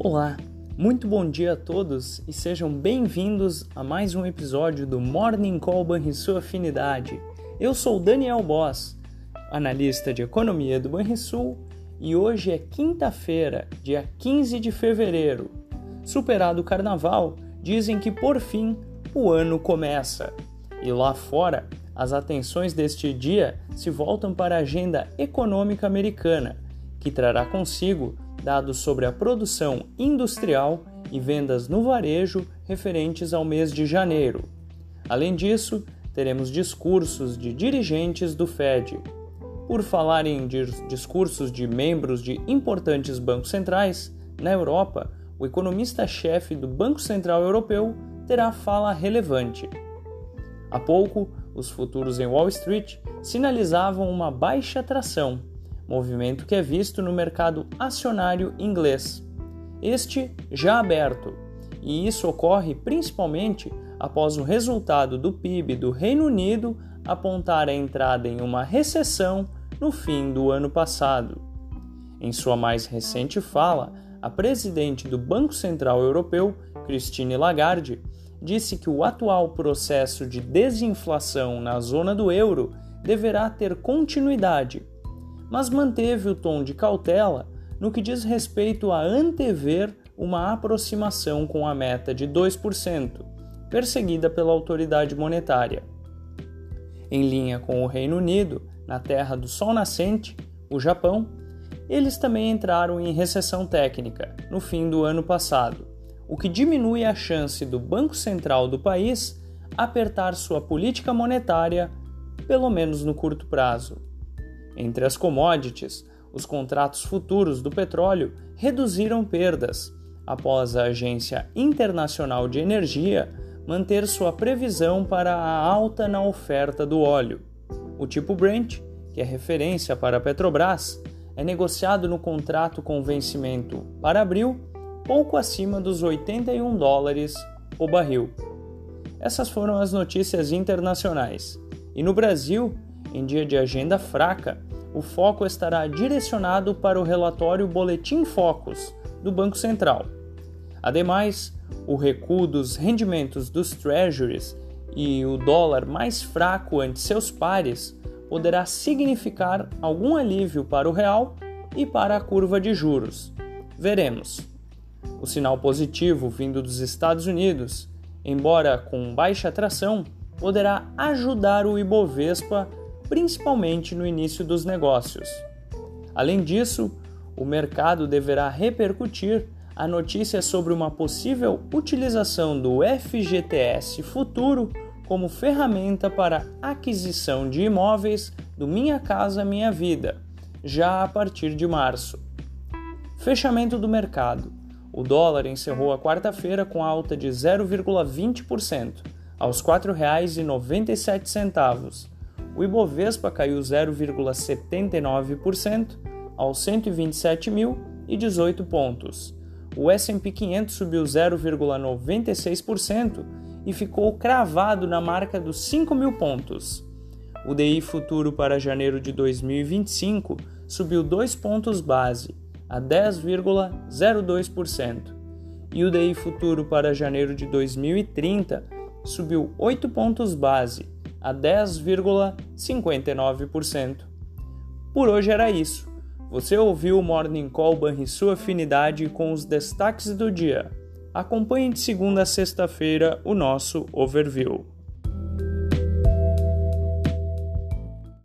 Olá, muito bom dia a todos e sejam bem-vindos a mais um episódio do Morning Call Banrisul Afinidade. Eu sou Daniel Boss, analista de economia do Banrisul e hoje é quinta-feira, dia 15 de fevereiro. Superado o carnaval, dizem que por fim o ano começa. E lá fora, as atenções deste dia se voltam para a agenda econômica americana, que trará consigo dados sobre a produção industrial e vendas no varejo referentes ao mês de janeiro. Além disso, teremos discursos de dirigentes do Fed. Por falar em discursos de membros de importantes bancos centrais, na Europa, o economista-chefe do Banco Central Europeu terá fala relevante. Há pouco, os futuros em Wall Street sinalizavam uma baixa atração movimento que é visto no mercado acionário inglês. Este já aberto, e isso ocorre principalmente após o resultado do PIB do Reino Unido apontar a entrada em uma recessão no fim do ano passado. Em sua mais recente fala, a presidente do Banco Central Europeu, Christine Lagarde, disse que o atual processo de desinflação na zona do euro deverá ter continuidade mas manteve o tom de cautela no que diz respeito a antever uma aproximação com a meta de 2%, perseguida pela autoridade monetária. Em linha com o Reino Unido, na terra do sol nascente, o Japão, eles também entraram em recessão técnica no fim do ano passado, o que diminui a chance do Banco Central do país apertar sua política monetária, pelo menos no curto prazo. Entre as commodities, os contratos futuros do petróleo reduziram perdas após a Agência Internacional de Energia manter sua previsão para a alta na oferta do óleo. O tipo Brent, que é referência para a Petrobras, é negociado no contrato com vencimento para abril pouco acima dos 81 dólares o barril. Essas foram as notícias internacionais. E no Brasil, em dia de agenda fraca, o foco estará direcionado para o relatório Boletim Focus do Banco Central. Ademais, o recuo dos rendimentos dos treasuries e o dólar mais fraco ante seus pares poderá significar algum alívio para o real e para a curva de juros. Veremos. O sinal positivo vindo dos Estados Unidos, embora com baixa atração, poderá ajudar o Ibovespa principalmente no início dos negócios. Além disso, o mercado deverá repercutir a notícia sobre uma possível utilização do FGTS futuro como ferramenta para aquisição de imóveis do Minha Casa Minha Vida, já a partir de março. Fechamento do mercado. O dólar encerrou a quarta-feira com alta de 0,20%, aos R$ 4,97 o Ibovespa caiu 0,79% aos 127.018 pontos. O S&P 500 subiu 0,96% e ficou cravado na marca dos 5 mil pontos. O DI futuro para janeiro de 2025 subiu 2 pontos base, a 10,02%, e o DI futuro para janeiro de 2030 subiu 8 pontos base, a 10,59%. Por hoje era isso. Você ouviu o Morning Call Banrisul Afinidade com os destaques do dia. Acompanhe de segunda a sexta-feira o nosso overview.